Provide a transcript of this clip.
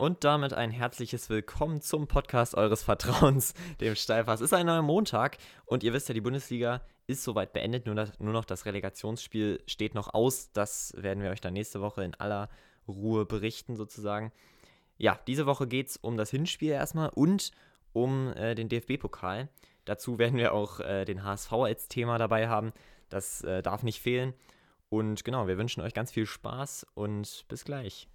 Und damit ein herzliches Willkommen zum Podcast eures Vertrauens, dem Steilpass. Es ist ein neuer Montag und ihr wisst ja, die Bundesliga ist soweit beendet. Nur, das, nur noch das Relegationsspiel steht noch aus. Das werden wir euch dann nächste Woche in aller Ruhe berichten, sozusagen. Ja, diese Woche geht es um das Hinspiel erstmal und um äh, den DFB-Pokal. Dazu werden wir auch äh, den HSV als Thema dabei haben. Das äh, darf nicht fehlen. Und genau, wir wünschen euch ganz viel Spaß und bis gleich.